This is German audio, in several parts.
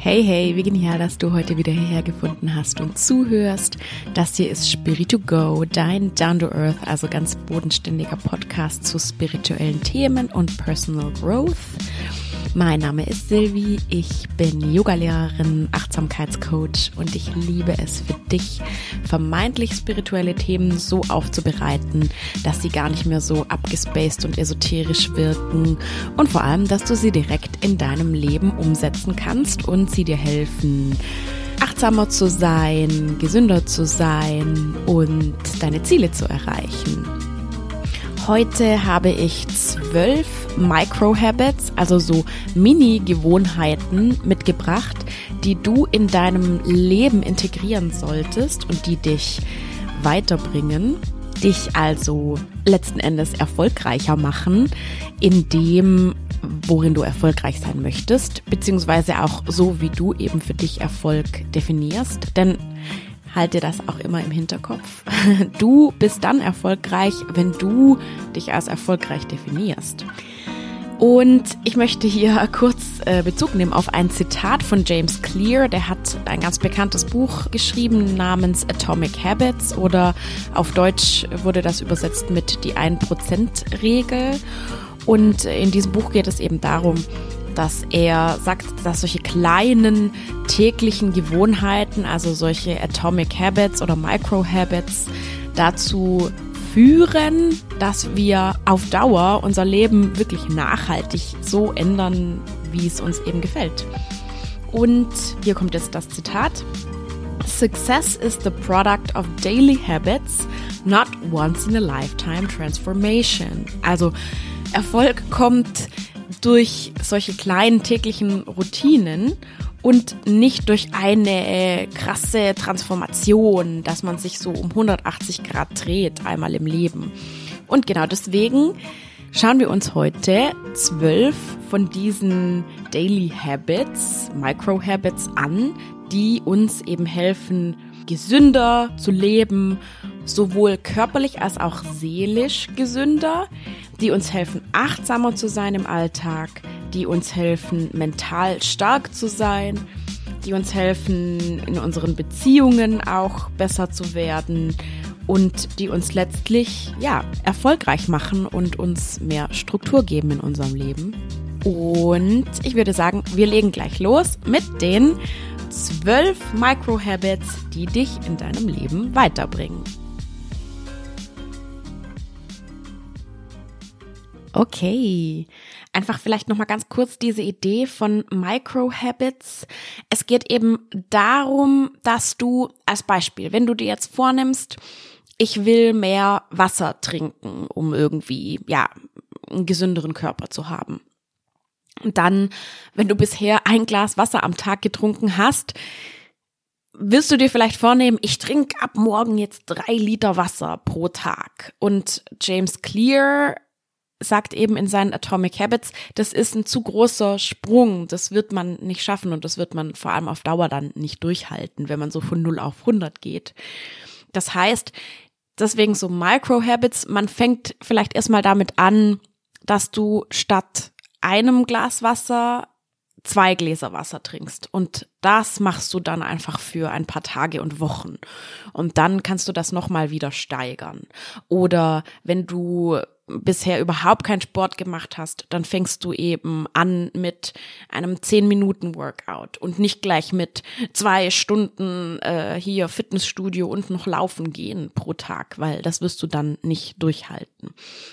Hey, hey, wie genial, dass du heute wieder hierher gefunden hast und zuhörst. Das hier ist Spirit to Go, dein Down to Earth, also ganz bodenständiger Podcast zu spirituellen Themen und Personal Growth. Mein Name ist Silvi, ich bin Yogalehrerin, Achtsamkeitscoach und ich liebe es für dich, vermeintlich spirituelle Themen so aufzubereiten, dass sie gar nicht mehr so abgespaced und esoterisch wirken und vor allem, dass du sie direkt in deinem Leben umsetzen kannst und sie dir helfen, achtsamer zu sein, gesünder zu sein und deine Ziele zu erreichen. Heute habe ich zwölf Micro-Habits, also so Mini-Gewohnheiten mitgebracht, die du in deinem Leben integrieren solltest und die dich weiterbringen, dich also letzten Endes erfolgreicher machen, in dem, worin du erfolgreich sein möchtest, beziehungsweise auch so, wie du eben für dich Erfolg definierst. Denn halte das auch immer im Hinterkopf. Du bist dann erfolgreich, wenn du dich als erfolgreich definierst. Und ich möchte hier kurz äh, Bezug nehmen auf ein Zitat von James Clear. Der hat ein ganz bekanntes Buch geschrieben namens Atomic Habits oder auf Deutsch wurde das übersetzt mit die 1%-Regel. Und in diesem Buch geht es eben darum, dass er sagt, dass solche kleinen täglichen Gewohnheiten, also solche Atomic Habits oder Micro Habits, dazu führen, dass wir auf Dauer unser Leben wirklich nachhaltig so ändern, wie es uns eben gefällt. Und hier kommt jetzt das Zitat. Success is the product of daily habits, not once in a lifetime transformation. Also Erfolg kommt durch solche kleinen täglichen Routinen und nicht durch eine krasse Transformation, dass man sich so um 180 Grad dreht einmal im Leben. Und genau deswegen schauen wir uns heute zwölf von diesen Daily Habits, Micro Habits an, die uns eben helfen, gesünder zu leben, sowohl körperlich als auch seelisch gesünder, die uns helfen, achtsamer zu sein im Alltag, die uns helfen, mental stark zu sein, die uns helfen, in unseren Beziehungen auch besser zu werden und die uns letztlich, ja, erfolgreich machen und uns mehr Struktur geben in unserem Leben. Und ich würde sagen, wir legen gleich los mit den zwölf Micro-Habits, die dich in deinem Leben weiterbringen. Okay, einfach vielleicht noch mal ganz kurz diese Idee von Micro Habits. Es geht eben darum, dass du als Beispiel, wenn du dir jetzt vornimmst, ich will mehr Wasser trinken, um irgendwie ja einen gesünderen Körper zu haben. Und dann, wenn du bisher ein Glas Wasser am Tag getrunken hast, wirst du dir vielleicht vornehmen, ich trinke ab morgen jetzt drei Liter Wasser pro Tag. Und James Clear sagt eben in seinen Atomic Habits, das ist ein zu großer Sprung, das wird man nicht schaffen und das wird man vor allem auf Dauer dann nicht durchhalten, wenn man so von 0 auf 100 geht. Das heißt, deswegen so Micro Habits, man fängt vielleicht erstmal damit an, dass du statt einem Glas Wasser zwei Gläser Wasser trinkst. Und das machst du dann einfach für ein paar Tage und Wochen. Und dann kannst du das nochmal wieder steigern. Oder wenn du bisher überhaupt keinen Sport gemacht hast, dann fängst du eben an mit einem 10-Minuten-Workout und nicht gleich mit zwei Stunden äh, hier Fitnessstudio und noch laufen gehen pro Tag, weil das wirst du dann nicht durchhalten.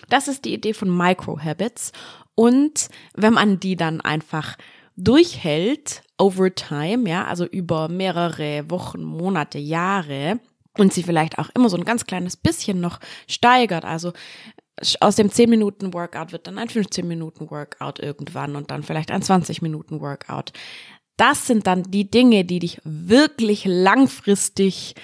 Das ist die Idee von Micro-Habits. Und wenn man die dann einfach durchhält over time, ja, also über mehrere Wochen, Monate, Jahre, und sie vielleicht auch immer so ein ganz kleines bisschen noch steigert. Also aus dem 10 Minuten Workout wird dann ein 15 Minuten Workout irgendwann und dann vielleicht ein 20 Minuten Workout. Das sind dann die Dinge, die dich wirklich langfristig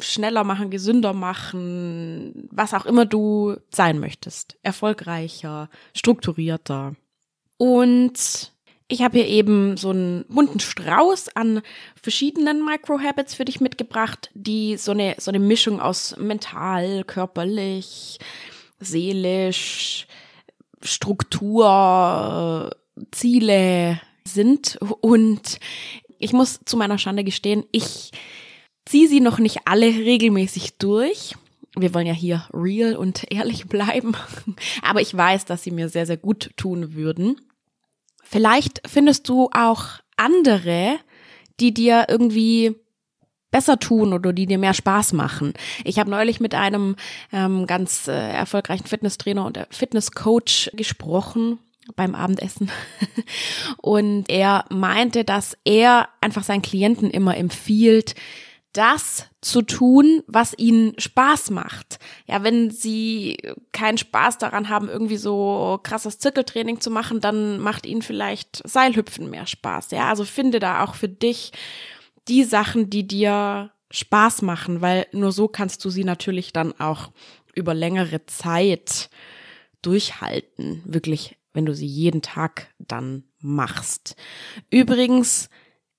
schneller machen, gesünder machen, was auch immer du sein möchtest. Erfolgreicher, strukturierter. Und ich habe hier eben so einen bunten Strauß an verschiedenen Micro-Habits für dich mitgebracht, die so eine, so eine Mischung aus mental, körperlich, seelisch, Struktur, Ziele sind. Und Ich muss zu meiner Schande gestehen, ich ziehe sie noch nicht alle regelmäßig durch. Wir wollen ja hier real und ehrlich bleiben. Aber ich weiß, dass sie mir sehr, sehr gut tun würden. Vielleicht findest du auch andere, die dir irgendwie besser tun oder die dir mehr Spaß machen. Ich habe neulich mit einem ähm, ganz äh, erfolgreichen Fitnesstrainer und Fitnesscoach gesprochen beim Abendessen und er meinte, dass er einfach seinen Klienten immer empfiehlt, das zu tun, was ihnen Spaß macht. Ja, wenn sie keinen Spaß daran haben, irgendwie so krasses Zirkeltraining zu machen, dann macht ihnen vielleicht Seilhüpfen mehr Spaß. Ja, also finde da auch für dich die Sachen, die dir Spaß machen, weil nur so kannst du sie natürlich dann auch über längere Zeit durchhalten. Wirklich, wenn du sie jeden Tag dann machst. Übrigens,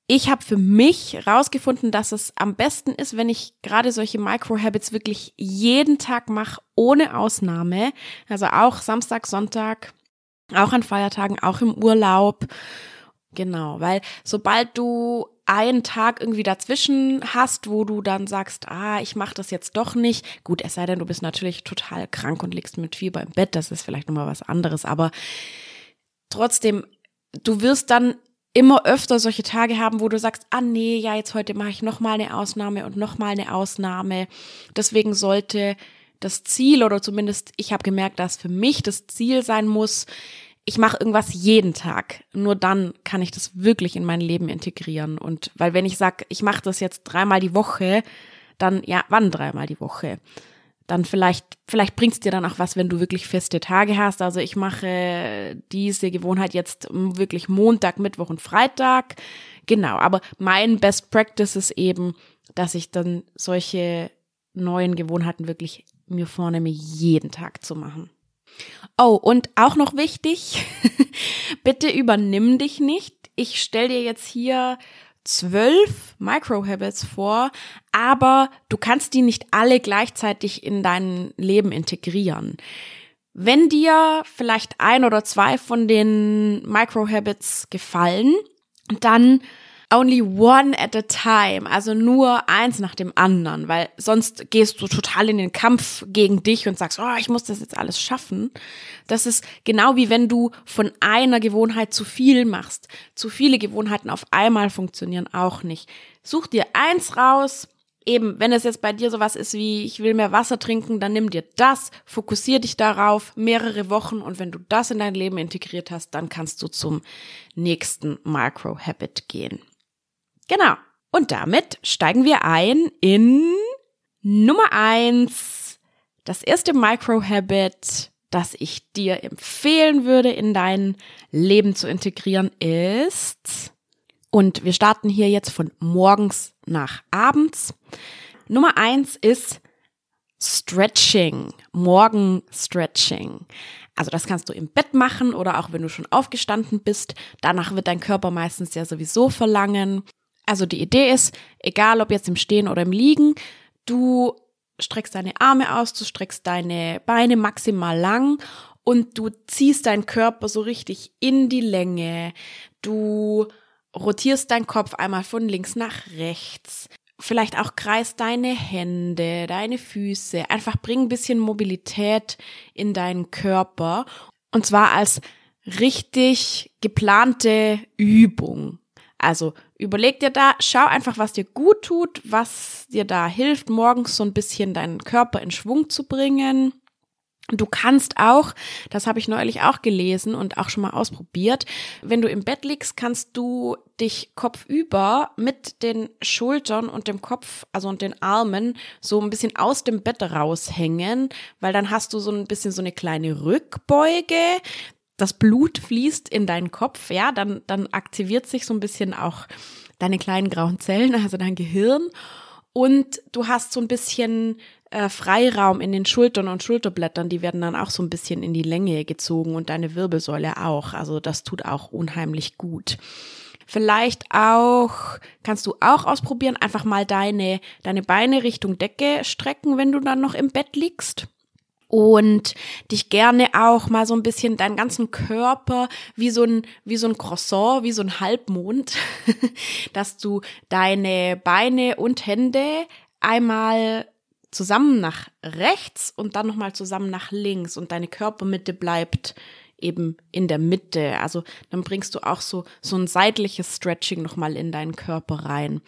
ich habe für mich rausgefunden, dass es am besten ist, wenn ich gerade solche Micro-Habits wirklich jeden Tag mache, ohne Ausnahme. Also auch Samstag, Sonntag, auch an Feiertagen, auch im Urlaub. Genau, weil sobald du einen Tag irgendwie dazwischen hast, wo du dann sagst, ah, ich mache das jetzt doch nicht. Gut, es sei denn, du bist natürlich total krank und liegst mit Fieber im Bett, das ist vielleicht nochmal was anderes, aber trotzdem, du wirst dann immer öfter solche Tage haben, wo du sagst, ah nee, ja, jetzt heute mache ich nochmal eine Ausnahme und nochmal eine Ausnahme. Deswegen sollte das Ziel oder zumindest ich habe gemerkt, dass für mich das Ziel sein muss, ich mache irgendwas jeden Tag. Nur dann kann ich das wirklich in mein Leben integrieren. Und weil wenn ich sage, ich mache das jetzt dreimal die Woche, dann ja, wann dreimal die Woche? dann vielleicht, vielleicht bringt's dir dann auch was, wenn du wirklich feste Tage hast. Also ich mache diese Gewohnheit jetzt wirklich Montag, Mittwoch und Freitag. Genau, aber mein Best Practice ist eben, dass ich dann solche neuen Gewohnheiten wirklich mir vornehme, jeden Tag zu machen. Oh, und auch noch wichtig, bitte übernimm dich nicht. Ich stell dir jetzt hier zwölf Microhabits vor, aber du kannst die nicht alle gleichzeitig in dein Leben integrieren. Wenn dir vielleicht ein oder zwei von den Microhabits gefallen, dann only one at a time, also nur eins nach dem anderen, weil sonst gehst du total in den Kampf gegen dich und sagst, oh, ich muss das jetzt alles schaffen. Das ist genau wie wenn du von einer Gewohnheit zu viel machst. Zu viele Gewohnheiten auf einmal funktionieren auch nicht. Such dir eins raus, eben, wenn es jetzt bei dir sowas ist wie, ich will mehr Wasser trinken, dann nimm dir das, fokussier dich darauf mehrere Wochen und wenn du das in dein Leben integriert hast, dann kannst du zum nächsten Micro-Habit gehen. Genau. Und damit steigen wir ein in Nummer eins. Das erste Micro-Habit, das ich dir empfehlen würde, in dein Leben zu integrieren, ist, und wir starten hier jetzt von morgens nach abends. Nummer eins ist Stretching, Morgen Stretching. Also das kannst du im Bett machen oder auch wenn du schon aufgestanden bist. Danach wird dein Körper meistens ja sowieso verlangen. Also die Idee ist, egal ob jetzt im Stehen oder im Liegen, du streckst deine Arme aus, du streckst deine Beine maximal lang und du ziehst deinen Körper so richtig in die Länge. Du rotierst deinen Kopf einmal von links nach rechts. Vielleicht auch kreist deine Hände, deine Füße. Einfach bring ein bisschen Mobilität in deinen Körper. Und zwar als richtig geplante Übung. Also überleg dir da, schau einfach, was dir gut tut, was dir da hilft, morgens so ein bisschen deinen Körper in Schwung zu bringen. Du kannst auch, das habe ich neulich auch gelesen und auch schon mal ausprobiert, wenn du im Bett liegst, kannst du dich kopfüber mit den Schultern und dem Kopf, also und den Armen so ein bisschen aus dem Bett raushängen, weil dann hast du so ein bisschen so eine kleine Rückbeuge das Blut fließt in deinen Kopf, ja, dann, dann aktiviert sich so ein bisschen auch deine kleinen grauen Zellen, also dein Gehirn. Und du hast so ein bisschen äh, Freiraum in den Schultern und Schulterblättern, die werden dann auch so ein bisschen in die Länge gezogen und deine Wirbelsäule auch. Also das tut auch unheimlich gut. Vielleicht auch, kannst du auch ausprobieren, einfach mal deine, deine Beine Richtung Decke strecken, wenn du dann noch im Bett liegst und dich gerne auch mal so ein bisschen deinen ganzen Körper wie so ein wie so ein Croissant, wie so ein Halbmond, dass du deine Beine und Hände einmal zusammen nach rechts und dann nochmal zusammen nach links und deine Körpermitte bleibt eben in der Mitte. Also dann bringst du auch so, so ein seitliches Stretching nochmal in deinen Körper rein.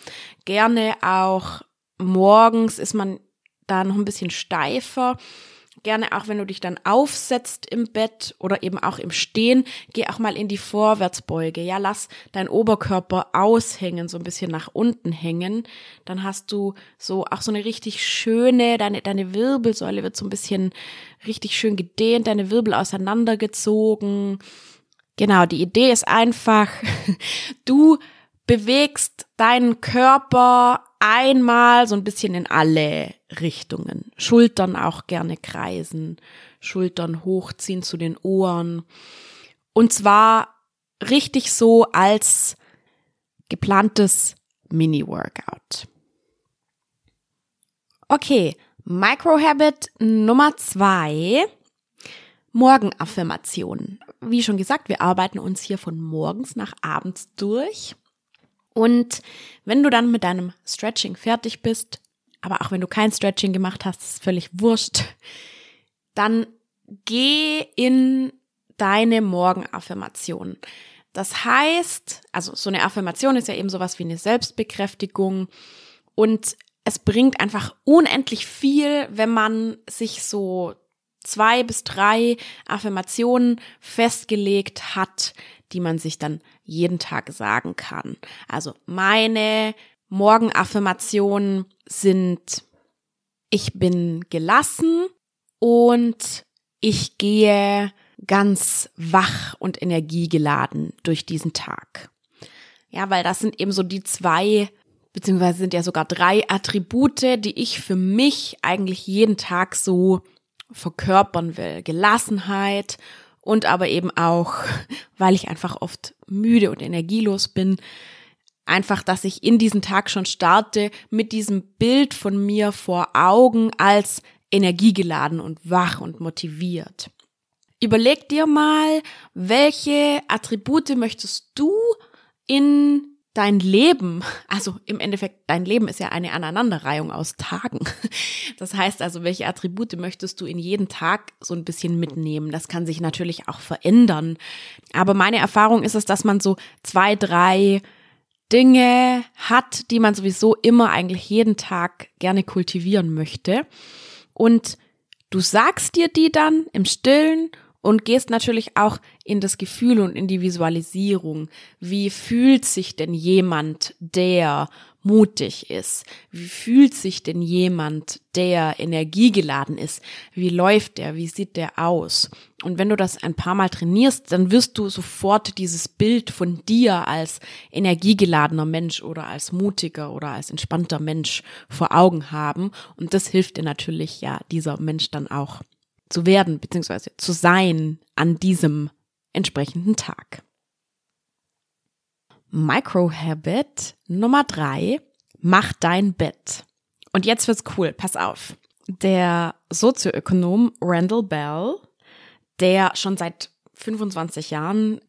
Gerne auch morgens ist man da noch ein bisschen steifer gerne auch, wenn du dich dann aufsetzt im Bett oder eben auch im Stehen, geh auch mal in die Vorwärtsbeuge. Ja, lass deinen Oberkörper aushängen, so ein bisschen nach unten hängen. Dann hast du so auch so eine richtig schöne, deine, deine Wirbelsäule wird so ein bisschen richtig schön gedehnt, deine Wirbel auseinandergezogen. Genau, die Idee ist einfach, du bewegst deinen Körper einmal so ein bisschen in alle Richtungen. Schultern auch gerne kreisen, Schultern hochziehen zu den Ohren. Und zwar richtig so als geplantes Mini-Workout. Okay, Microhabit Nummer zwei. Morgenaffirmationen. Wie schon gesagt, wir arbeiten uns hier von morgens nach abends durch. Und wenn du dann mit deinem Stretching fertig bist, aber auch wenn du kein Stretching gemacht hast, ist völlig wurscht, dann geh in deine Morgenaffirmation. Das heißt, also so eine Affirmation ist ja eben sowas wie eine Selbstbekräftigung und es bringt einfach unendlich viel, wenn man sich so zwei bis drei Affirmationen festgelegt hat, die man sich dann jeden Tag sagen kann. Also meine Morgenaffirmationen sind, ich bin gelassen und ich gehe ganz wach und energiegeladen durch diesen Tag. Ja, weil das sind eben so die zwei, beziehungsweise sind ja sogar drei Attribute, die ich für mich eigentlich jeden Tag so verkörpern will. Gelassenheit und aber eben auch, weil ich einfach oft müde und energielos bin, einfach, dass ich in diesen Tag schon starte mit diesem Bild von mir vor Augen als energiegeladen und wach und motiviert. Überleg dir mal, welche Attribute möchtest du in dein Leben, also im Endeffekt, dein Leben ist ja eine Aneinanderreihung aus Tagen. Das heißt also, welche Attribute möchtest du in jeden Tag so ein bisschen mitnehmen? Das kann sich natürlich auch verändern. Aber meine Erfahrung ist es, dass man so zwei, drei Dinge hat, die man sowieso immer eigentlich jeden Tag gerne kultivieren möchte. Und du sagst dir die dann im Stillen und gehst natürlich auch in das Gefühl und in die Visualisierung. Wie fühlt sich denn jemand, der mutig ist? Wie fühlt sich denn jemand, der energiegeladen ist? Wie läuft der? Wie sieht der aus? Und wenn du das ein paar Mal trainierst, dann wirst du sofort dieses Bild von dir als energiegeladener Mensch oder als mutiger oder als entspannter Mensch vor Augen haben. Und das hilft dir natürlich, ja, dieser Mensch dann auch zu werden bzw. zu sein an diesem entsprechenden Tag. Microhabit Nummer drei, mach dein Bett. Und jetzt wird's cool, pass auf. Der Sozioökonom Randall Bell, der schon seit 25 Jahren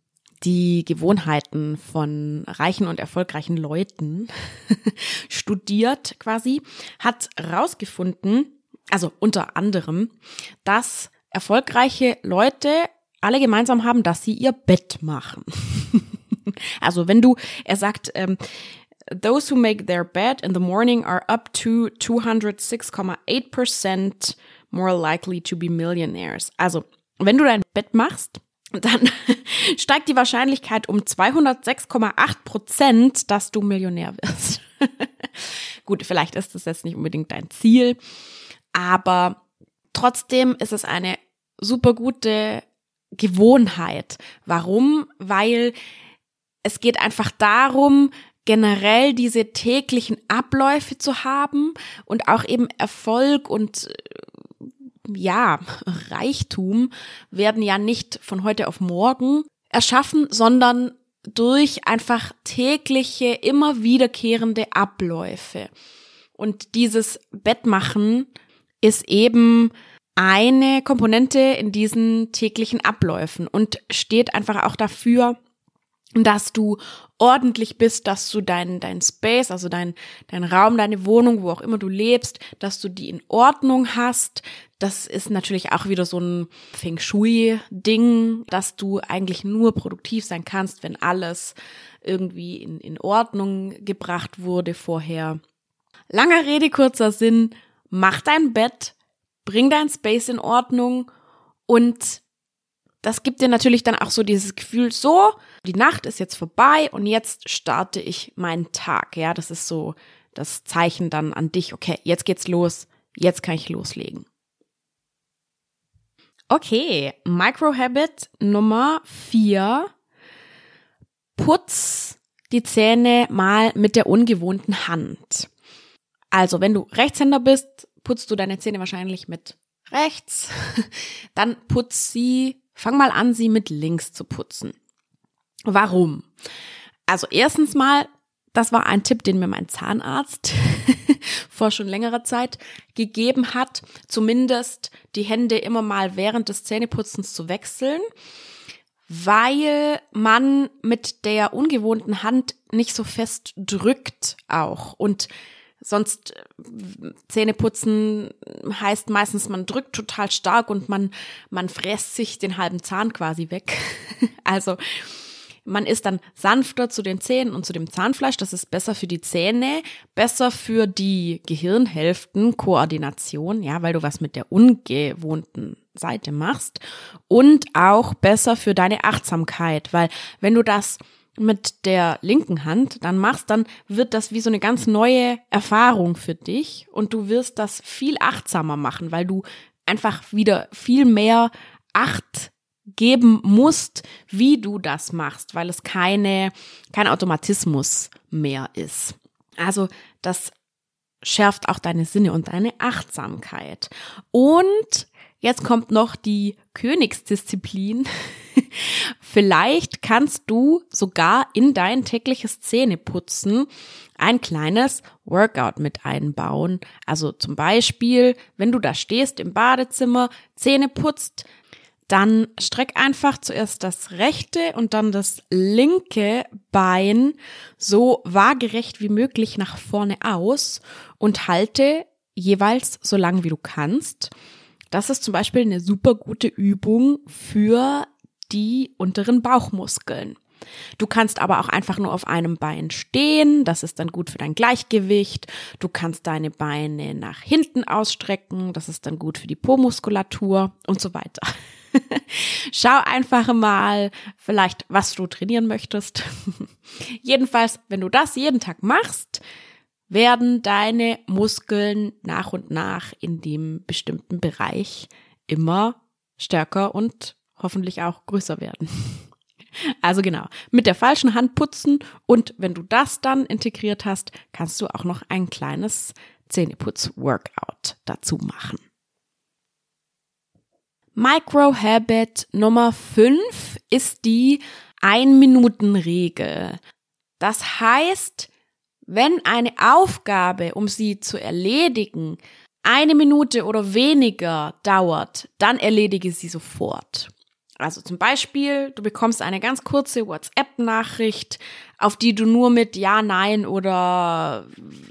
die Gewohnheiten von reichen und erfolgreichen Leuten studiert quasi, hat rausgefunden, also unter anderem, dass erfolgreiche Leute alle gemeinsam haben, dass sie ihr Bett machen. also wenn du, er sagt, ähm, those who make their bed in the morning are up to 206,8% more likely to be millionaires. Also wenn du dein Bett machst, dann steigt die Wahrscheinlichkeit um 206,8 Prozent, dass du Millionär wirst. Gut, vielleicht ist das jetzt nicht unbedingt dein Ziel, aber trotzdem ist es eine super gute Gewohnheit. Warum? Weil es geht einfach darum, generell diese täglichen Abläufe zu haben und auch eben Erfolg und äh, ja, Reichtum werden ja nicht von heute auf morgen erschaffen, sondern durch einfach tägliche, immer wiederkehrende Abläufe. Und dieses Bettmachen ist eben eine Komponente in diesen täglichen Abläufen und steht einfach auch dafür, dass du ordentlich bist, dass du dein, dein Space, also dein, dein Raum, deine Wohnung, wo auch immer du lebst, dass du die in Ordnung hast. Das ist natürlich auch wieder so ein Feng Shui-Ding, dass du eigentlich nur produktiv sein kannst, wenn alles irgendwie in, in Ordnung gebracht wurde vorher. Langer Rede, kurzer Sinn. Mach dein Bett, bring dein Space in Ordnung und das gibt dir natürlich dann auch so dieses Gefühl, so, die Nacht ist jetzt vorbei und jetzt starte ich meinen Tag. Ja, das ist so das Zeichen dann an dich, okay, jetzt geht's los, jetzt kann ich loslegen. Okay, Microhabit Nummer vier. Putz die Zähne mal mit der ungewohnten Hand. Also, wenn du Rechtshänder bist, putzt du deine Zähne wahrscheinlich mit rechts. Dann putz sie Fang mal an, sie mit links zu putzen. Warum? Also erstens mal, das war ein Tipp, den mir mein Zahnarzt vor schon längerer Zeit gegeben hat, zumindest die Hände immer mal während des Zähneputzens zu wechseln, weil man mit der ungewohnten Hand nicht so fest drückt auch und Sonst äh, Zähne putzen heißt meistens, man drückt total stark und man, man fräst sich den halben Zahn quasi weg. also man ist dann sanfter zu den Zähnen und zu dem Zahnfleisch. Das ist besser für die Zähne, besser für die Gehirnhälften, Koordination, ja, weil du was mit der ungewohnten Seite machst. Und auch besser für deine Achtsamkeit, weil wenn du das mit der linken Hand dann machst, dann wird das wie so eine ganz neue Erfahrung für dich und du wirst das viel achtsamer machen, weil du einfach wieder viel mehr Acht geben musst, wie du das machst, weil es keine, kein Automatismus mehr ist. Also das schärft auch deine Sinne und deine Achtsamkeit. Und jetzt kommt noch die Königsdisziplin. Vielleicht kannst du sogar in dein tägliches Zähneputzen ein kleines Workout mit einbauen. Also zum Beispiel, wenn du da stehst im Badezimmer, Zähne putzt, dann streck einfach zuerst das rechte und dann das linke Bein so waagerecht wie möglich nach vorne aus und halte jeweils so lang wie du kannst. Das ist zum Beispiel eine super gute Übung für die unteren Bauchmuskeln. Du kannst aber auch einfach nur auf einem Bein stehen, das ist dann gut für dein Gleichgewicht. Du kannst deine Beine nach hinten ausstrecken, das ist dann gut für die Po-Muskulatur und so weiter. Schau einfach mal vielleicht, was du trainieren möchtest. Jedenfalls, wenn du das jeden Tag machst, werden deine Muskeln nach und nach in dem bestimmten Bereich immer stärker und hoffentlich auch größer werden. Also genau, mit der falschen Hand putzen und wenn du das dann integriert hast, kannst du auch noch ein kleines Zähneputz-Workout dazu machen. Micro-Habit Nummer 5 ist die Ein-Minuten-Regel. Das heißt, wenn eine Aufgabe, um sie zu erledigen, eine Minute oder weniger dauert, dann erledige sie sofort. Also zum Beispiel, du bekommst eine ganz kurze WhatsApp-Nachricht, auf die du nur mit Ja, Nein oder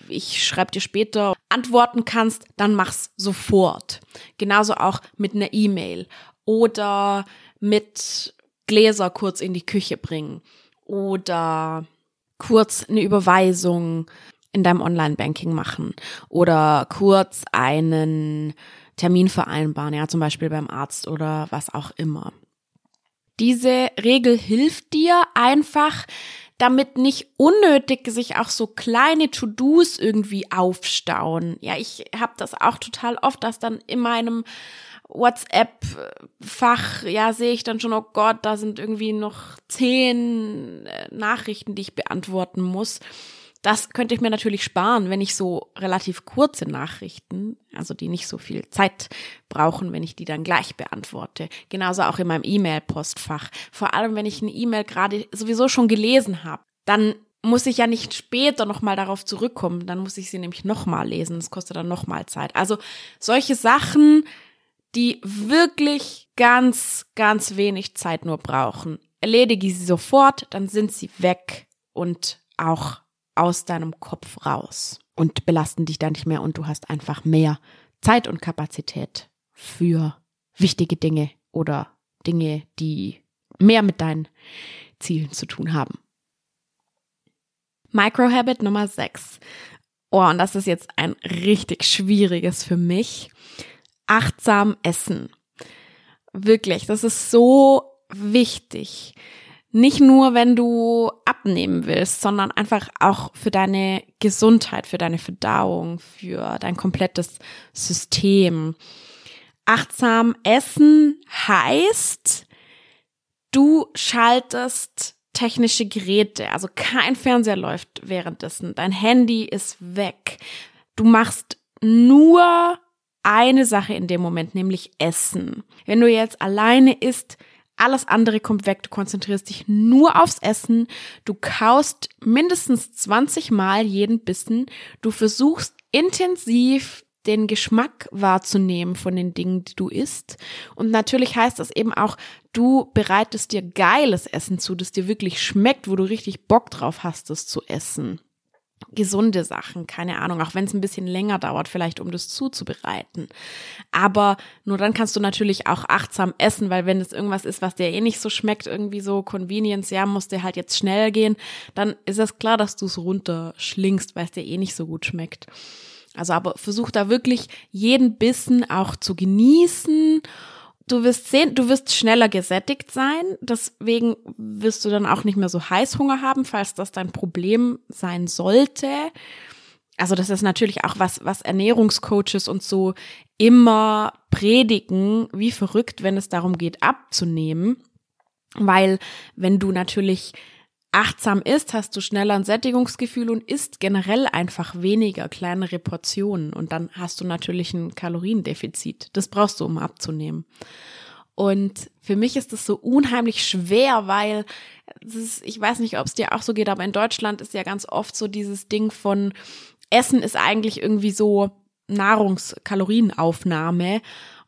ich schreibe dir später antworten kannst, dann mach's sofort. Genauso auch mit einer E-Mail oder mit Gläser kurz in die Küche bringen oder kurz eine Überweisung in deinem Online-Banking machen oder kurz einen Termin vereinbaren, ja, zum Beispiel beim Arzt oder was auch immer. Diese Regel hilft dir einfach, damit nicht unnötig sich auch so kleine To-Dos irgendwie aufstauen. Ja, ich habe das auch total oft, dass dann in meinem WhatsApp-Fach, ja, sehe ich dann schon, oh Gott, da sind irgendwie noch zehn äh, Nachrichten, die ich beantworten muss. Das könnte ich mir natürlich sparen, wenn ich so relativ kurze Nachrichten, also die nicht so viel Zeit brauchen, wenn ich die dann gleich beantworte. Genauso auch in meinem E-Mail-Postfach. Vor allem, wenn ich eine E-Mail gerade sowieso schon gelesen habe, dann muss ich ja nicht später nochmal darauf zurückkommen. Dann muss ich sie nämlich nochmal lesen. Das kostet dann nochmal Zeit. Also solche Sachen, die wirklich ganz, ganz wenig Zeit nur brauchen. Erledige sie sofort, dann sind sie weg und auch aus deinem Kopf raus und belasten dich dann nicht mehr und du hast einfach mehr Zeit und Kapazität für wichtige Dinge oder Dinge, die mehr mit deinen Zielen zu tun haben. Microhabit Nummer 6. Oh, und das ist jetzt ein richtig schwieriges für mich. Achtsam essen. Wirklich, das ist so wichtig. Nicht nur, wenn du abnehmen willst, sondern einfach auch für deine Gesundheit, für deine Verdauung, für dein komplettes System. Achtsam essen heißt, du schaltest technische Geräte, also kein Fernseher läuft währenddessen, dein Handy ist weg. Du machst nur eine Sache in dem Moment, nämlich Essen. Wenn du jetzt alleine isst, alles andere kommt weg. Du konzentrierst dich nur aufs Essen. Du kaust mindestens 20 Mal jeden Bissen. Du versuchst intensiv den Geschmack wahrzunehmen von den Dingen, die du isst. Und natürlich heißt das eben auch, du bereitest dir geiles Essen zu, das dir wirklich schmeckt, wo du richtig Bock drauf hast, es zu essen gesunde Sachen, keine Ahnung, auch wenn es ein bisschen länger dauert, vielleicht um das zuzubereiten. Aber nur dann kannst du natürlich auch achtsam essen, weil wenn es irgendwas ist, was dir eh nicht so schmeckt, irgendwie so Convenience, ja, muss dir halt jetzt schnell gehen, dann ist es klar, dass du es runterschlingst, weil es dir eh nicht so gut schmeckt. Also aber versuch da wirklich jeden Bissen auch zu genießen Du wirst sehen, du wirst schneller gesättigt sein, deswegen wirst du dann auch nicht mehr so Heißhunger haben, falls das dein Problem sein sollte. Also das ist natürlich auch was, was Ernährungscoaches und so immer predigen, wie verrückt, wenn es darum geht, abzunehmen. Weil wenn du natürlich achtsam isst, hast du schneller ein Sättigungsgefühl und isst generell einfach weniger kleinere Portionen und dann hast du natürlich ein Kaloriendefizit. Das brauchst du, um abzunehmen. Und für mich ist das so unheimlich schwer, weil ist, ich weiß nicht, ob es dir auch so geht, aber in Deutschland ist ja ganz oft so dieses Ding von Essen ist eigentlich irgendwie so Nahrungskalorienaufnahme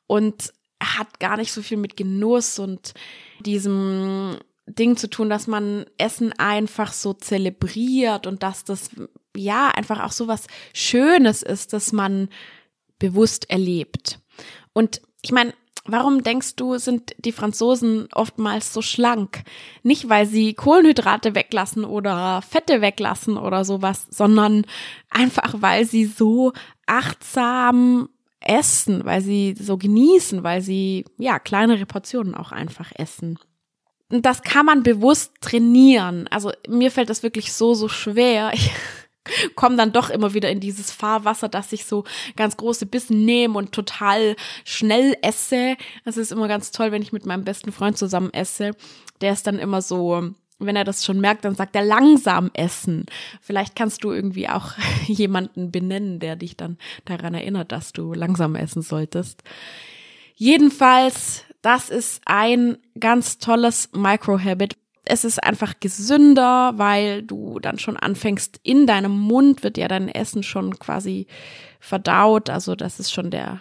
und hat gar nicht so viel mit Genuss und diesem Ding zu tun, dass man Essen einfach so zelebriert und dass das ja einfach auch so was Schönes ist, dass man bewusst erlebt. Und ich meine, warum denkst du, sind die Franzosen oftmals so schlank? Nicht, weil sie Kohlenhydrate weglassen oder Fette weglassen oder sowas, sondern einfach, weil sie so achtsam essen, weil sie so genießen, weil sie ja kleinere Portionen auch einfach essen das kann man bewusst trainieren. Also mir fällt das wirklich so, so schwer. Ich komme dann doch immer wieder in dieses Fahrwasser, dass ich so ganz große Bissen nehme und total schnell esse. Das ist immer ganz toll, wenn ich mit meinem besten Freund zusammen esse. Der ist dann immer so, wenn er das schon merkt, dann sagt er langsam essen. Vielleicht kannst du irgendwie auch jemanden benennen, der dich dann daran erinnert, dass du langsam essen solltest. Jedenfalls das ist ein ganz tolles Microhabit. Es ist einfach gesünder, weil du dann schon anfängst, in deinem Mund wird ja dein Essen schon quasi verdaut. Also das ist schon der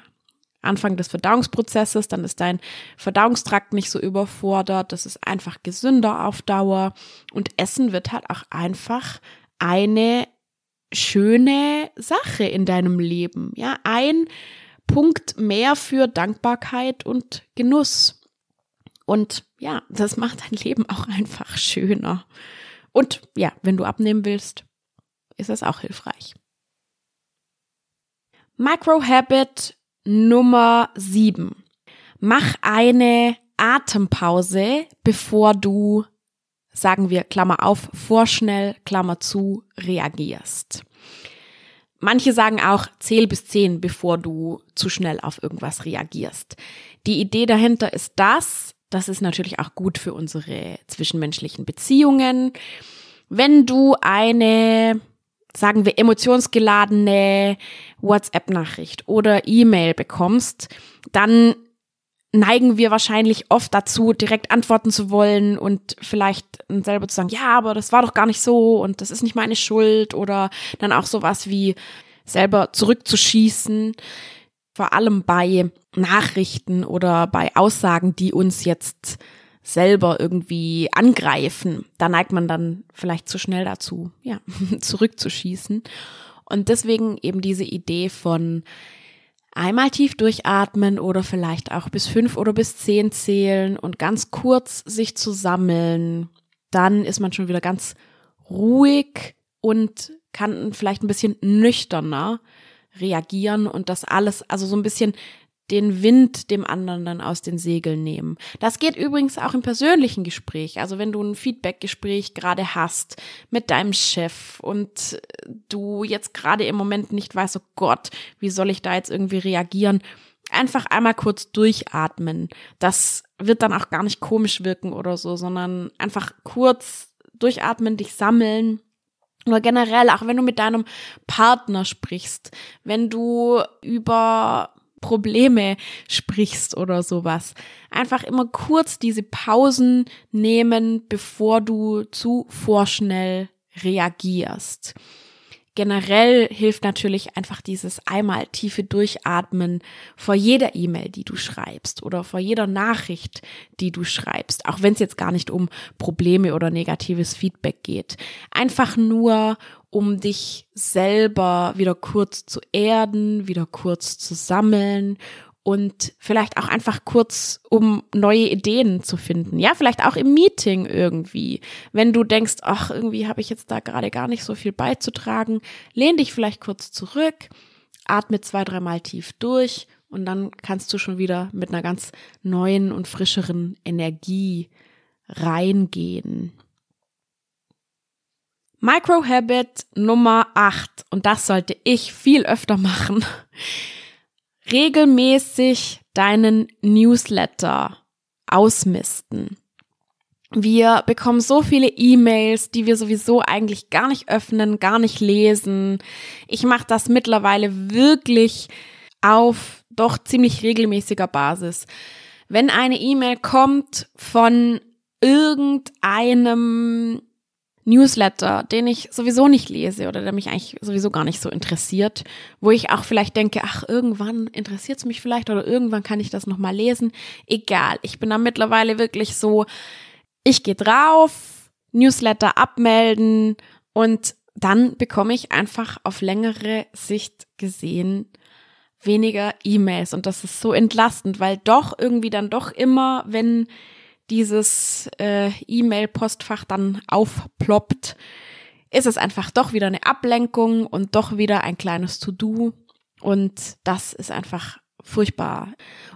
Anfang des Verdauungsprozesses. Dann ist dein Verdauungstrakt nicht so überfordert. Das ist einfach gesünder auf Dauer. Und Essen wird halt auch einfach eine schöne Sache in deinem Leben. Ja, ein Punkt mehr für Dankbarkeit und Genuss. Und ja, das macht dein Leben auch einfach schöner. Und ja, wenn du abnehmen willst, ist das auch hilfreich. Microhabit Nummer 7. Mach eine Atempause, bevor du, sagen wir, Klammer auf, vorschnell, Klammer zu, reagierst. Manche sagen auch, zähl bis zehn, bevor du zu schnell auf irgendwas reagierst. Die Idee dahinter ist das, das ist natürlich auch gut für unsere zwischenmenschlichen Beziehungen. Wenn du eine, sagen wir, emotionsgeladene WhatsApp-Nachricht oder E-Mail bekommst, dann neigen wir wahrscheinlich oft dazu, direkt antworten zu wollen und vielleicht selber zu sagen, ja, aber das war doch gar nicht so und das ist nicht meine Schuld oder dann auch sowas wie selber zurückzuschießen. vor allem bei Nachrichten oder bei Aussagen, die uns jetzt selber irgendwie angreifen. Da neigt man dann vielleicht zu schnell dazu, ja, zurückzuschießen. Und deswegen eben diese Idee von einmal tief durchatmen oder vielleicht auch bis fünf oder bis zehn zählen und ganz kurz sich zu sammeln. Dann ist man schon wieder ganz ruhig und kann vielleicht ein bisschen nüchterner reagieren und das alles, also so ein bisschen den Wind dem anderen dann aus den Segeln nehmen. Das geht übrigens auch im persönlichen Gespräch. Also wenn du ein Feedbackgespräch gerade hast mit deinem Chef und du jetzt gerade im Moment nicht weißt, oh Gott, wie soll ich da jetzt irgendwie reagieren? Einfach einmal kurz durchatmen. Das wird dann auch gar nicht komisch wirken oder so, sondern einfach kurz durchatmen, dich sammeln oder generell, auch wenn du mit deinem Partner sprichst, wenn du über Probleme sprichst oder sowas. Einfach immer kurz diese Pausen nehmen, bevor du zu vorschnell reagierst. Generell hilft natürlich einfach dieses einmal tiefe Durchatmen vor jeder E-Mail, die du schreibst oder vor jeder Nachricht, die du schreibst, auch wenn es jetzt gar nicht um Probleme oder negatives Feedback geht. Einfach nur, um dich selber wieder kurz zu erden, wieder kurz zu sammeln und vielleicht auch einfach kurz, um neue Ideen zu finden. Ja, vielleicht auch im Meeting irgendwie. Wenn du denkst, ach, irgendwie habe ich jetzt da gerade gar nicht so viel beizutragen, lehn dich vielleicht kurz zurück, atme zwei, dreimal tief durch und dann kannst du schon wieder mit einer ganz neuen und frischeren Energie reingehen. Microhabit Nummer 8 und das sollte ich viel öfter machen regelmäßig deinen Newsletter ausmisten. Wir bekommen so viele E-Mails, die wir sowieso eigentlich gar nicht öffnen, gar nicht lesen. Ich mache das mittlerweile wirklich auf doch ziemlich regelmäßiger Basis. Wenn eine E-Mail kommt von irgendeinem Newsletter, den ich sowieso nicht lese oder der mich eigentlich sowieso gar nicht so interessiert, wo ich auch vielleicht denke, ach, irgendwann interessiert es mich vielleicht oder irgendwann kann ich das nochmal lesen. Egal, ich bin da mittlerweile wirklich so, ich gehe drauf, Newsletter abmelden und dann bekomme ich einfach auf längere Sicht gesehen weniger E-Mails und das ist so entlastend, weil doch irgendwie dann doch immer, wenn dieses äh, E-Mail-Postfach dann aufploppt, ist es einfach doch wieder eine Ablenkung und doch wieder ein kleines To-Do. Und das ist einfach furchtbar.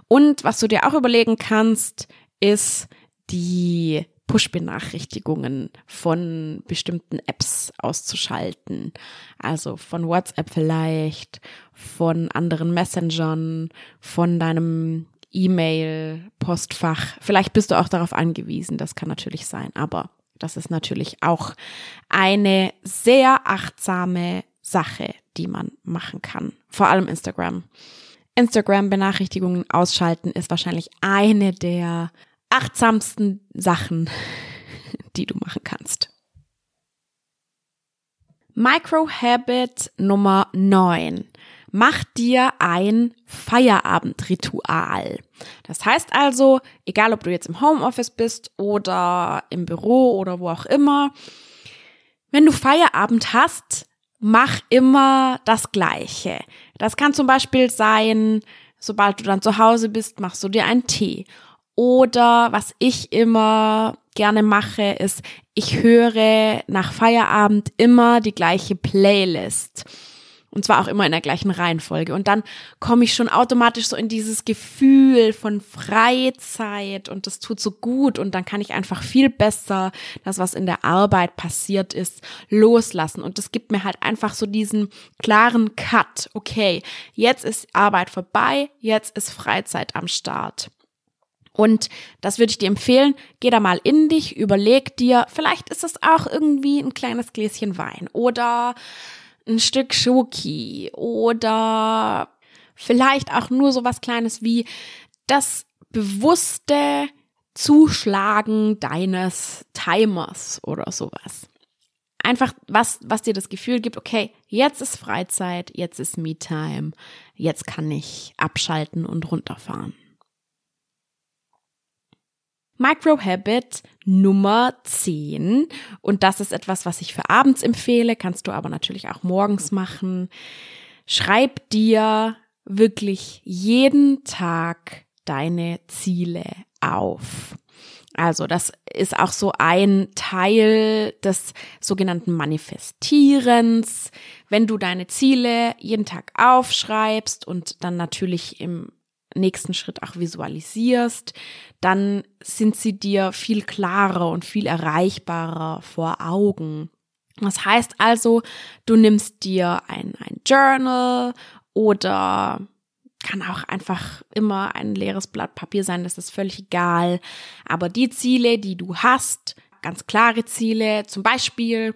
Und was du dir auch überlegen kannst, ist die Push-Benachrichtigungen von bestimmten Apps auszuschalten. Also von WhatsApp vielleicht, von anderen Messengern, von deinem E-Mail-Postfach. Vielleicht bist du auch darauf angewiesen, das kann natürlich sein, aber das ist natürlich auch eine sehr achtsame Sache, die man machen kann. Vor allem Instagram. Instagram-Benachrichtigungen ausschalten ist wahrscheinlich eine der achtsamsten Sachen, die du machen kannst. Micro-Habit Nummer 9 mach dir ein Feierabendritual. Das heißt also, egal ob du jetzt im Homeoffice bist oder im Büro oder wo auch immer, wenn du Feierabend hast, mach immer das Gleiche. Das kann zum Beispiel sein, sobald du dann zu Hause bist, machst du dir einen Tee. Oder was ich immer gerne mache, ist, ich höre nach Feierabend immer die gleiche Playlist. Und zwar auch immer in der gleichen Reihenfolge. Und dann komme ich schon automatisch so in dieses Gefühl von Freizeit und das tut so gut. Und dann kann ich einfach viel besser das, was in der Arbeit passiert ist, loslassen. Und das gibt mir halt einfach so diesen klaren Cut. Okay, jetzt ist Arbeit vorbei, jetzt ist Freizeit am Start. Und das würde ich dir empfehlen. Geh da mal in dich, überleg dir, vielleicht ist es auch irgendwie ein kleines Gläschen Wein oder ein Stück Schoki oder vielleicht auch nur so was Kleines wie das bewusste Zuschlagen deines Timers oder sowas. einfach was, was dir das Gefühl gibt, okay, jetzt ist Freizeit, jetzt ist Me-Time, jetzt kann ich abschalten und runterfahren. Microhabit Nummer 10. Und das ist etwas, was ich für abends empfehle, kannst du aber natürlich auch morgens machen. Schreib dir wirklich jeden Tag deine Ziele auf. Also das ist auch so ein Teil des sogenannten Manifestierens. Wenn du deine Ziele jeden Tag aufschreibst und dann natürlich im nächsten Schritt auch visualisierst, dann sind sie dir viel klarer und viel erreichbarer vor Augen. Das heißt also, du nimmst dir ein, ein Journal oder kann auch einfach immer ein leeres Blatt Papier sein, das ist völlig egal. Aber die Ziele, die du hast, ganz klare Ziele, zum Beispiel,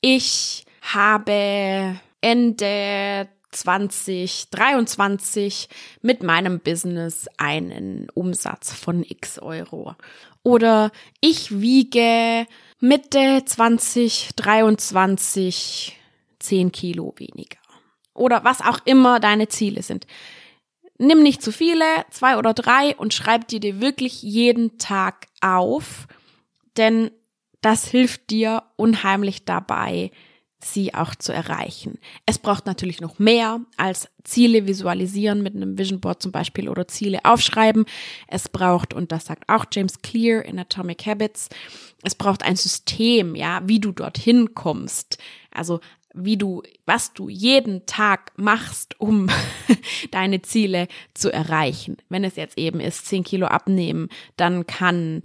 ich habe Ende 2023 mit meinem Business einen Umsatz von x Euro. Oder ich wiege Mitte 2023 10 Kilo weniger. Oder was auch immer deine Ziele sind. Nimm nicht zu viele, zwei oder drei und schreib dir die wirklich jeden Tag auf, denn das hilft dir unheimlich dabei, sie auch zu erreichen. Es braucht natürlich noch mehr als Ziele visualisieren mit einem Vision Board zum Beispiel oder Ziele aufschreiben. Es braucht, und das sagt auch James Clear in Atomic Habits, es braucht ein System, ja, wie du dorthin kommst. Also wie du, was du jeden Tag machst, um deine Ziele zu erreichen. Wenn es jetzt eben ist, 10 Kilo abnehmen, dann kann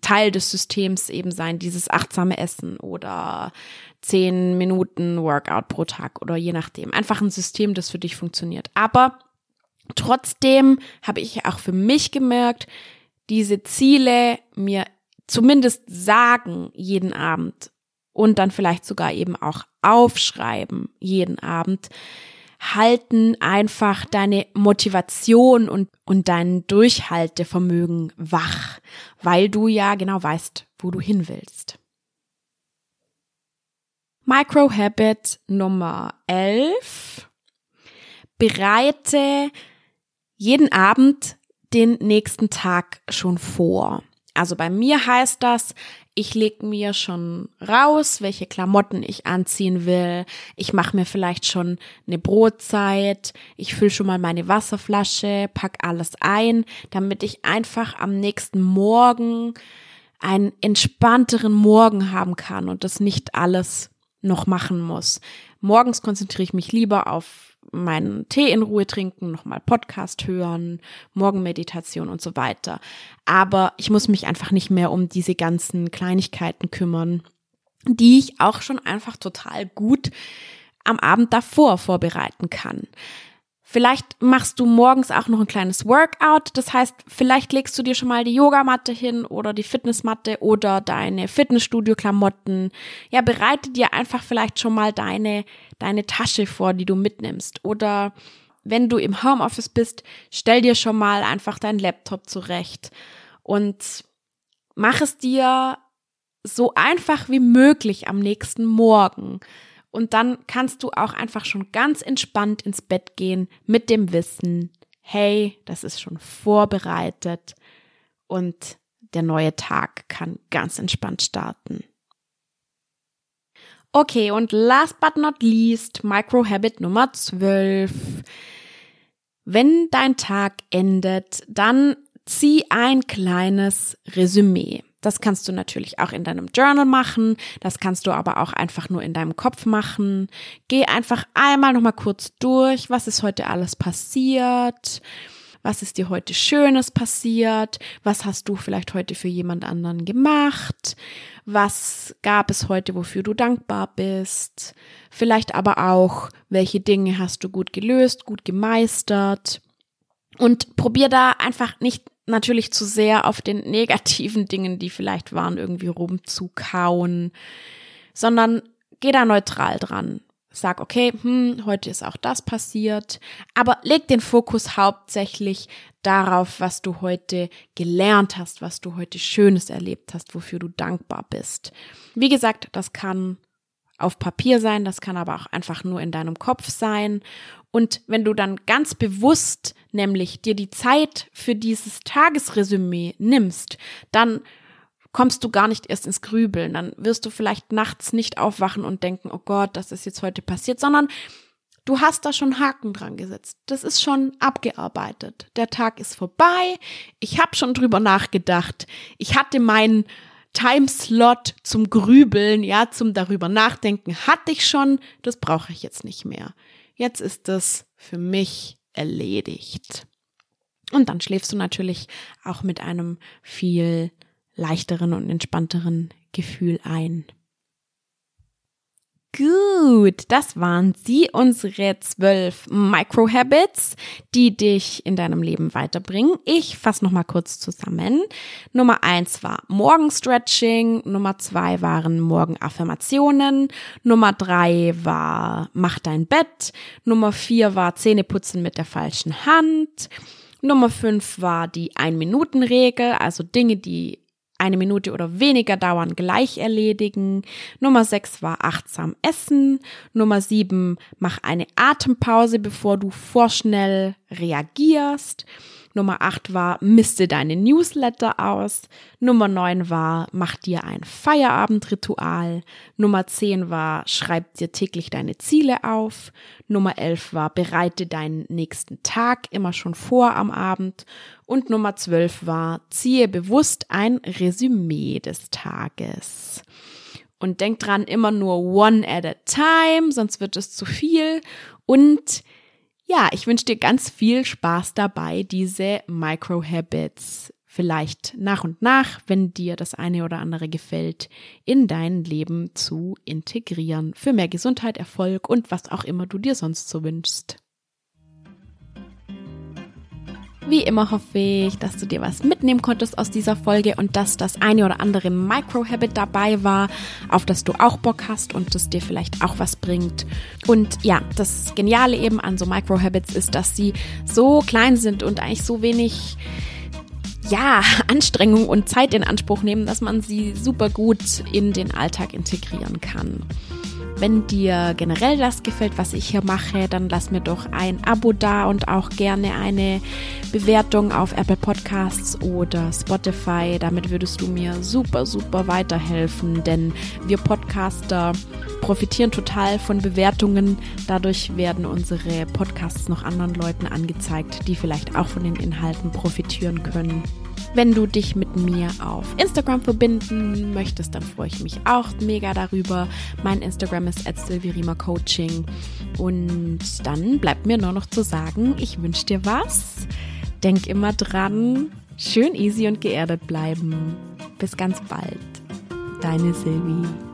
Teil des Systems eben sein, dieses achtsame Essen oder zehn Minuten Workout pro Tag oder je nachdem. Einfach ein System, das für dich funktioniert. Aber trotzdem habe ich auch für mich gemerkt, diese Ziele mir zumindest sagen jeden Abend und dann vielleicht sogar eben auch aufschreiben jeden Abend, halten einfach deine Motivation und, und dein Durchhaltevermögen wach, weil du ja genau weißt, wo du hin willst. Microhabit Nummer 11. Bereite jeden Abend den nächsten Tag schon vor. Also bei mir heißt das, ich leg mir schon raus, welche Klamotten ich anziehen will. Ich mache mir vielleicht schon eine Brotzeit. Ich fülle schon mal meine Wasserflasche, pack alles ein, damit ich einfach am nächsten Morgen einen entspannteren Morgen haben kann und das nicht alles noch machen muss. Morgens konzentriere ich mich lieber auf meinen Tee in Ruhe trinken, nochmal Podcast hören, Morgenmeditation und so weiter. Aber ich muss mich einfach nicht mehr um diese ganzen Kleinigkeiten kümmern, die ich auch schon einfach total gut am Abend davor vorbereiten kann. Vielleicht machst du morgens auch noch ein kleines Workout. Das heißt, vielleicht legst du dir schon mal die Yogamatte hin oder die Fitnessmatte oder deine Fitnessstudio-Klamotten. Ja, bereite dir einfach vielleicht schon mal deine, deine Tasche vor, die du mitnimmst. Oder wenn du im Homeoffice bist, stell dir schon mal einfach deinen Laptop zurecht und mach es dir so einfach wie möglich am nächsten Morgen. Und dann kannst du auch einfach schon ganz entspannt ins Bett gehen mit dem Wissen, hey, das ist schon vorbereitet und der neue Tag kann ganz entspannt starten. Okay, und last but not least, Microhabit Nummer 12. Wenn dein Tag endet, dann zieh ein kleines Resümee. Das kannst du natürlich auch in deinem Journal machen. Das kannst du aber auch einfach nur in deinem Kopf machen. Geh einfach einmal nochmal kurz durch. Was ist heute alles passiert? Was ist dir heute Schönes passiert? Was hast du vielleicht heute für jemand anderen gemacht? Was gab es heute, wofür du dankbar bist? Vielleicht aber auch, welche Dinge hast du gut gelöst, gut gemeistert? Und probier da einfach nicht natürlich zu sehr auf den negativen Dingen, die vielleicht waren, irgendwie rumzukauen, sondern geh da neutral dran. Sag, okay, hm, heute ist auch das passiert, aber leg den Fokus hauptsächlich darauf, was du heute gelernt hast, was du heute Schönes erlebt hast, wofür du dankbar bist. Wie gesagt, das kann auf Papier sein, das kann aber auch einfach nur in deinem Kopf sein. Und wenn du dann ganz bewusst nämlich dir die Zeit für dieses Tagesresümee nimmst, dann kommst du gar nicht erst ins Grübeln. Dann wirst du vielleicht nachts nicht aufwachen und denken, oh Gott, das ist jetzt heute passiert, sondern du hast da schon Haken dran gesetzt. Das ist schon abgearbeitet. Der Tag ist vorbei. Ich habe schon drüber nachgedacht. Ich hatte meinen Timeslot zum Grübeln, ja, zum darüber nachdenken, hatte ich schon. Das brauche ich jetzt nicht mehr. Jetzt ist das für mich erledigt. Und dann schläfst du natürlich auch mit einem viel leichteren und entspannteren Gefühl ein. Gut, das waren sie, unsere zwölf Microhabits, die dich in deinem Leben weiterbringen. Ich fasse nochmal kurz zusammen. Nummer eins war Morgenstretching, Nummer zwei waren Morgenaffirmationen, Nummer drei war Mach dein Bett, Nummer vier war Zähneputzen mit der falschen Hand, Nummer fünf war die Ein-Minuten-Regel, also Dinge, die eine Minute oder weniger dauern, gleich erledigen. Nummer sechs war achtsam essen. Nummer sieben, mach eine Atempause, bevor du vorschnell reagierst. Nummer 8 war, miste deine Newsletter aus. Nummer 9 war, mach dir ein Feierabendritual. Nummer 10 war, schreib dir täglich deine Ziele auf. Nummer 11 war, bereite deinen nächsten Tag immer schon vor am Abend. Und Nummer 12 war, ziehe bewusst ein Resümee des Tages. Und denk dran, immer nur one at a time, sonst wird es zu viel. Und ja, ich wünsche dir ganz viel Spaß dabei, diese Micro-Habits vielleicht nach und nach, wenn dir das eine oder andere gefällt, in dein Leben zu integrieren. Für mehr Gesundheit, Erfolg und was auch immer du dir sonst so wünschst. Wie immer hoffe ich, dass du dir was mitnehmen konntest aus dieser Folge und dass das eine oder andere Micro-Habit dabei war, auf das du auch Bock hast und das dir vielleicht auch was bringt. Und ja, das Geniale eben an so Micro-Habits ist, dass sie so klein sind und eigentlich so wenig ja, Anstrengung und Zeit in Anspruch nehmen, dass man sie super gut in den Alltag integrieren kann. Wenn dir generell das gefällt, was ich hier mache, dann lass mir doch ein Abo da und auch gerne eine Bewertung auf Apple Podcasts oder Spotify. Damit würdest du mir super, super weiterhelfen, denn wir Podcaster profitieren total von Bewertungen. Dadurch werden unsere Podcasts noch anderen Leuten angezeigt, die vielleicht auch von den Inhalten profitieren können. Wenn du dich mit mir auf Instagram verbinden möchtest, dann freue ich mich auch mega darüber. Mein Instagram ist Coaching. Und dann bleibt mir nur noch zu sagen, ich wünsche dir was. Denk immer dran, schön easy und geerdet bleiben. Bis ganz bald. Deine Silvi.